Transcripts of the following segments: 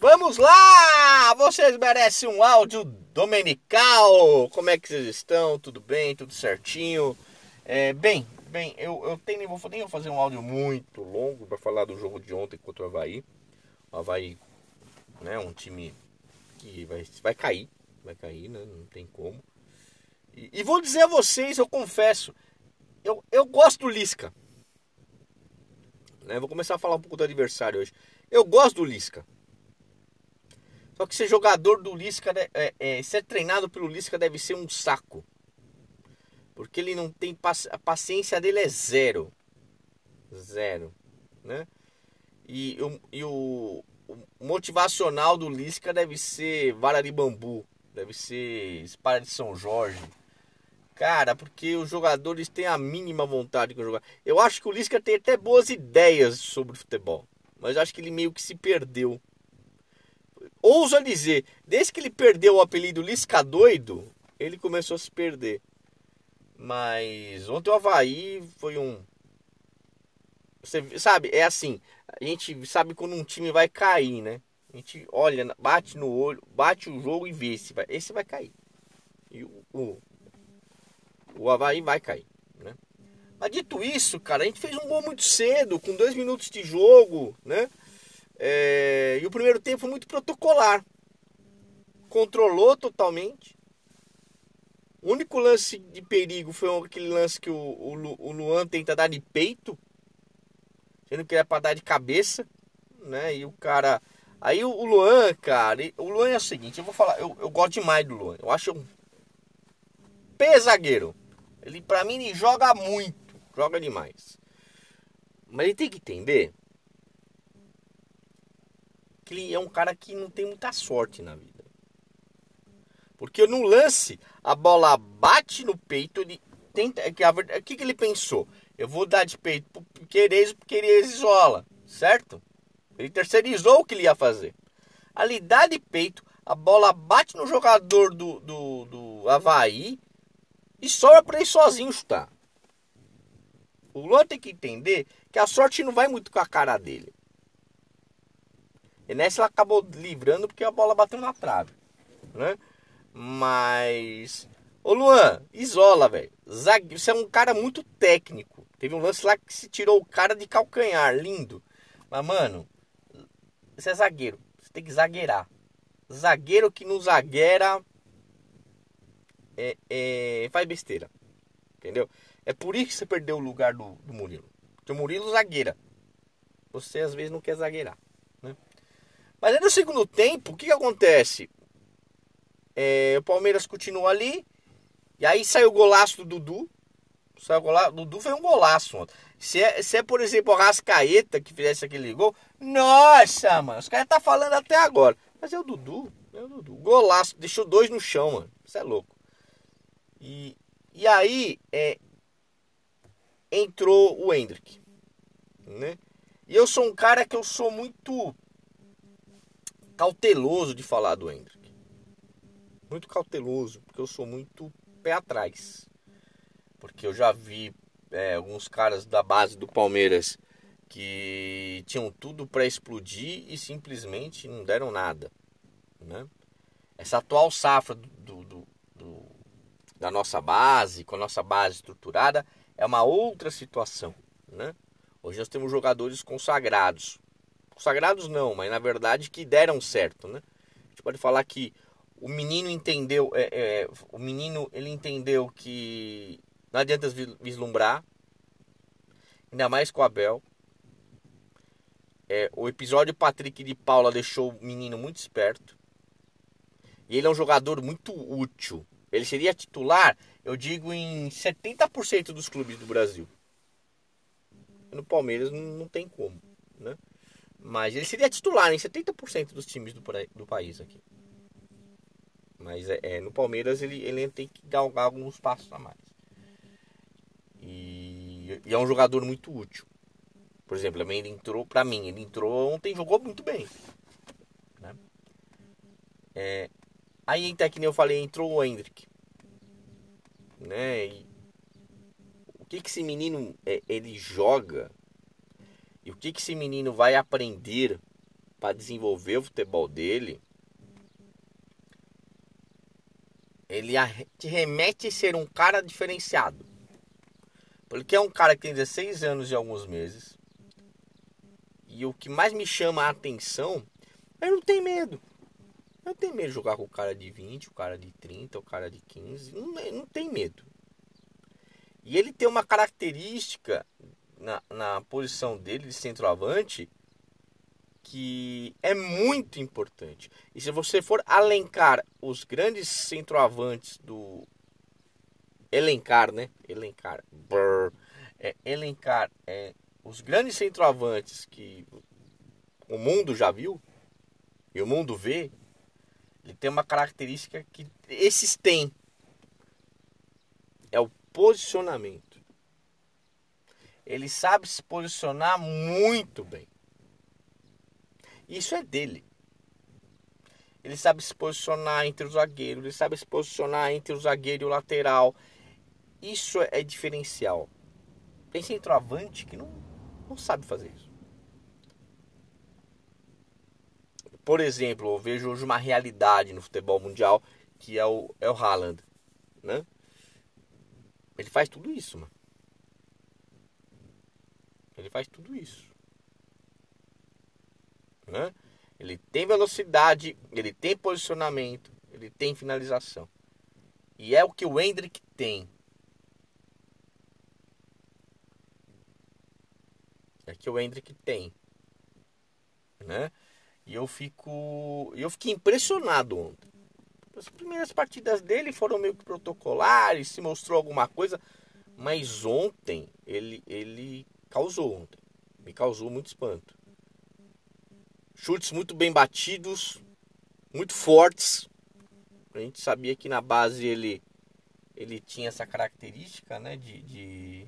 Vamos lá! Vocês merecem um áudio domenical. Como é que vocês estão? Tudo bem? Tudo certinho? É, bem, bem, eu, eu tenho, nem vou, nem vou fazer um áudio muito longo para falar do jogo de ontem contra o Havaí. O Havaí, né, um time que vai, vai cair, vai cair, né, não tem como. E, e vou dizer a vocês, eu confesso, eu, eu gosto do Lisca. Né, vou começar a falar um pouco do adversário hoje. Eu gosto do Lisca. Só que ser jogador do Lisca, é, é, ser treinado pelo Lisca deve ser um saco. Porque ele não tem a paciência dele é zero. Zero, né? E, e o, o motivacional do Lisca deve ser vara de bambu, deve ser espada de São Jorge. Cara, porque os jogadores têm a mínima vontade de jogar. Eu acho que o Lisca tem até boas ideias sobre futebol, mas acho que ele meio que se perdeu ouso a dizer, desde que ele perdeu o apelido Lisca Doido, ele começou a se perder. Mas ontem o Havaí foi um. Você sabe, é assim, a gente sabe quando um time vai cair, né? A gente olha, bate no olho, bate o jogo e vê se vai. Esse vai cair. E o, o, o Havaí vai cair, né? Mas dito isso, cara, a gente fez um gol muito cedo, com dois minutos de jogo, né? É, e o primeiro tempo foi muito protocolar. Controlou totalmente. O único lance de perigo foi aquele lance que o, o, o Luan tenta dar de peito, sendo que era para dar de cabeça, né? E o cara. Aí o, o Luan, cara, o Luan é o seguinte: eu vou falar, eu, eu gosto demais do Luan. Eu acho um pesagueiro. Ele, pra mim, ele joga muito, joga demais. Mas ele tem que entender que ele é um cara que não tem muita sorte na vida. Porque no lance, a bola bate no peito, ele tenta. É o que, que ele pensou? Eu vou dar de peito pro Queires, porque ele isola, certo? Ele terceirizou o que ele ia fazer. Ali dá de peito, a bola bate no jogador do, do, do Havaí e sobra para ele sozinho chutar. O Luan tem que entender que a sorte não vai muito com a cara dele. E nessa ela acabou livrando porque a bola bateu na trave, né? Mas Ô Luan, isola, velho. Você é um cara muito técnico. Teve um lance lá que se tirou o cara de calcanhar, lindo. Mas mano, você é zagueiro, você tem que zagueirar. Zagueiro que não zagueira é, é, faz besteira. Entendeu? É por isso que você perdeu o lugar do, do Murilo. Porque o Murilo zagueira. Você às vezes não quer zagueirar. Mas aí no segundo tempo, o que, que acontece? É, o Palmeiras continua ali. E aí saiu o golaço do Dudu. Saiu o golaço, Dudu foi um golaço ontem. Se é, se é, por exemplo, o Rascaeta que fizesse aquele gol, nossa, mano, os caras tá falando até agora. Mas é o Dudu, é o Dudu. Golaço, deixou dois no chão, mano. Isso é louco. E, e aí é, entrou o Hendrick, né? E eu sou um cara que eu sou muito cauteloso de falar do Hendrick. Muito cauteloso, porque eu sou muito pé atrás. Porque eu já vi é, alguns caras da base do Palmeiras que tinham tudo para explodir e simplesmente não deram nada. Né? Essa atual safra do, do, do, da nossa base, com a nossa base estruturada, é uma outra situação. Né? Hoje nós temos jogadores consagrados, Consagrados não, mas na verdade que deram certo, né? A gente pode falar que o menino entendeu, é, é, o menino ele entendeu que não adianta vislumbrar, ainda mais com o Abel. É, o episódio Patrick de Paula deixou o menino muito esperto. E ele é um jogador muito útil. Ele seria titular, eu digo, em 70% dos clubes do Brasil. No Palmeiras não, não tem como, né? Mas ele seria titular em 70% dos times do, do país aqui. Mas é, é, no Palmeiras ele, ele tem que galgar alguns passos a mais. E, e, é um jogador muito útil. Por exemplo, ele entrou, pra mim, ele entrou ontem jogou muito bem. Né? É, aí, até que nem eu falei, entrou o Hendrick. Né? E, o que, que esse menino é, ele joga e o que, que esse menino vai aprender para desenvolver o futebol dele, ele te remete a ser um cara diferenciado. Porque é um cara que tem 16 anos e alguns meses. E o que mais me chama a atenção, ele não tem medo. Não tem medo de jogar com o cara de 20, o cara de 30, o cara de 15. Não, não tem medo. E ele tem uma característica na, na posição dele de centroavante que é muito importante. E se você for alencar os grandes centroavantes do elencar, né? Elencar, brrr, é, elencar é, os grandes centroavantes que o mundo já viu e o mundo vê, ele tem uma característica que esses têm. É o posicionamento. Ele sabe se posicionar muito bem. Isso é dele. Ele sabe se posicionar entre o zagueiro, ele sabe se posicionar entre o zagueiro e o lateral. Isso é diferencial. Tem centroavante que não, não sabe fazer isso. Por exemplo, eu vejo hoje uma realidade no futebol mundial que é o, é o Haaland. Né? Ele faz tudo isso, mano. Ele faz tudo isso. Né? Ele tem velocidade, ele tem posicionamento, ele tem finalização. E é o que o Hendrick tem. É que o Hendrick tem. Né? E eu fico. Eu fiquei impressionado ontem. As primeiras partidas dele foram meio que protocolares, se mostrou alguma coisa. Mas ontem ele, ele causou ontem. Me causou muito espanto. Chutes muito bem batidos, muito fortes. A gente sabia que na base ele, ele tinha essa característica né, de, de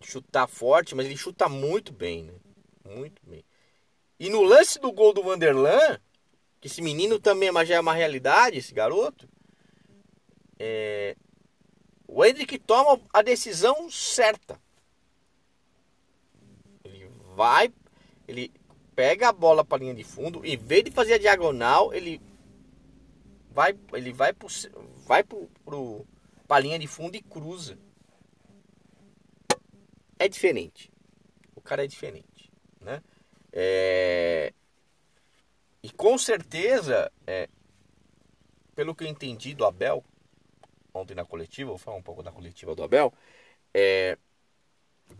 chutar forte, mas ele chuta muito bem, né? Muito bem. E no lance do gol do Vanderlan, que esse menino também é já é uma realidade, esse garoto, é... o Hendrick toma a decisão certa. Ele vai ele pega a bola para a linha de fundo, em vez de fazer a diagonal, ele vai, ele vai pro, vai para a linha de fundo e cruza. É diferente. O cara é diferente, né? É... E com certeza, é... pelo que eu entendi do Abel ontem na coletiva, vou falar um pouco da coletiva do Abel, é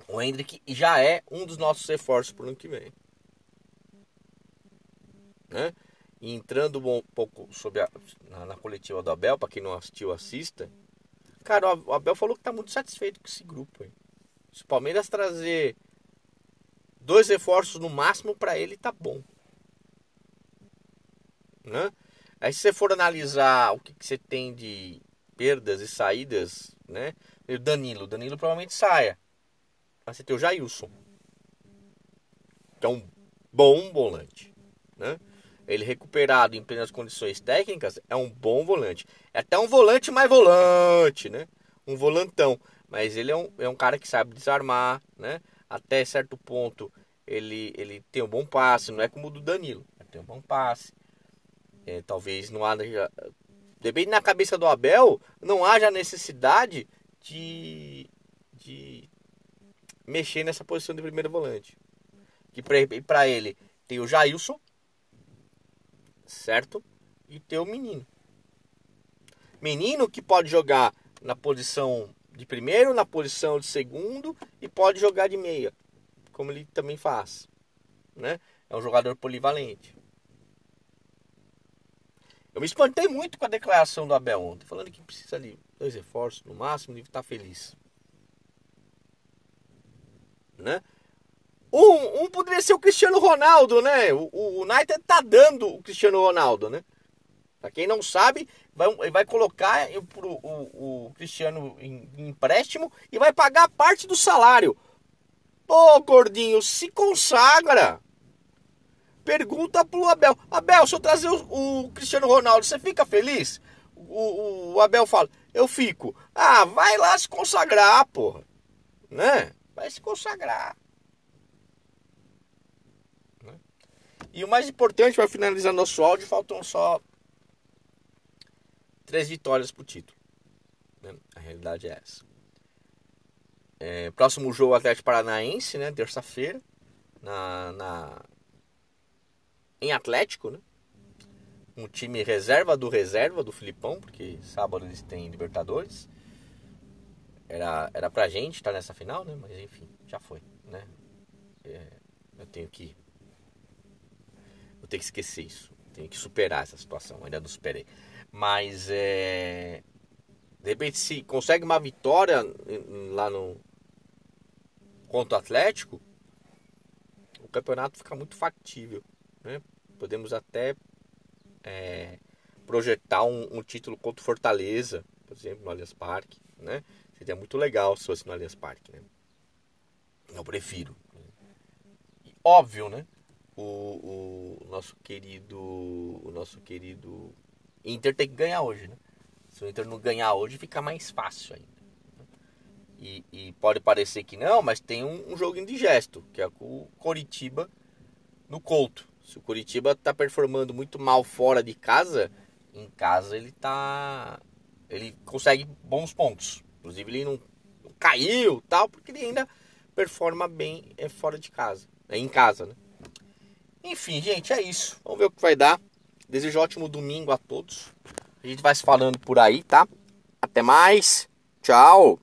o Hendrick já é um dos nossos reforços para o ano que vem. Né? E entrando um pouco sobre a, na, na, coletiva do Abel, para quem não assistiu, assista. Cara, o Abel falou que está muito satisfeito com esse grupo. Hein? Se o Palmeiras trazer dois reforços no máximo para ele, tá bom. Né? Aí se você for analisar o que, que você tem de perdas e saídas, né? O Danilo, Danilo provavelmente saia. Mas você tem o Jailson, que é um bom volante. Né? Ele recuperado em plenas condições técnicas é um bom volante. É até um volante mais volante, né? Um volantão. Mas ele é um, é um cara que sabe desarmar, né? Até certo ponto ele, ele tem um bom passe, não é como o do Danilo. Ele tem um bom passe. É, talvez não haja. Depende na cabeça do Abel, não haja necessidade de, de mexer nessa posição de primeiro volante. Que para ele tem o Jailson, certo? E tem o menino. Menino que pode jogar na posição de primeiro, na posição de segundo e pode jogar de meia, como ele também faz, né? É um jogador polivalente. Eu me espantei muito com a declaração do Abel ontem, falando que precisa de dois reforços no máximo e estar feliz né? Um, um poderia ser o Cristiano Ronaldo, né? O, o United tá dando o Cristiano Ronaldo, né? Pra quem não sabe, vai, vai colocar pro, o, o Cristiano em, em empréstimo e vai pagar parte do salário. Pô, gordinho, se consagra. Pergunta pro Abel. Abel, se eu trazer o, o Cristiano Ronaldo, você fica feliz? O, o, Abel fala, eu fico. Ah, vai lá se consagrar, porra. Né? vai se consagrar. Né? E o mais importante, para finalizar nosso áudio, faltam só três vitórias pro título. Né? A realidade é essa. É, próximo jogo Atlético Paranaense, né? Terça-feira. Na, na, Em Atlético, né? Um time reserva do reserva do Filipão, porque sábado eles têm Libertadores. Era, era pra gente estar tá nessa final, né? Mas enfim, já foi, né? É, eu tenho que. Eu tenho que esquecer isso. Tenho que superar essa situação. Ainda não superei. Mas é. De repente, se consegue uma vitória lá no. Contra o Atlético, o campeonato fica muito factível. Né? Podemos até é, projetar um, um, título contra Fortaleza, por exemplo, no Allianz Parque. Né? Seria muito legal se fosse no Allianz Parque. Né? Eu prefiro. E, óbvio, né? O, o nosso querido. O nosso querido Inter tem que ganhar hoje, né? Se o Inter não ganhar hoje, fica mais fácil ainda. E, e pode parecer que não, mas tem um, um jogo indigesto, que é o Coritiba no Couto. Se o Coritiba está performando muito mal fora de casa, em casa ele tá. Ele consegue bons pontos. Inclusive ele não, não caiu tal, porque ele ainda performa bem é, fora de casa. É em casa, né? Enfim, gente, é isso. Vamos ver o que vai dar. Desejo um ótimo domingo a todos. A gente vai se falando por aí, tá? Até mais. Tchau.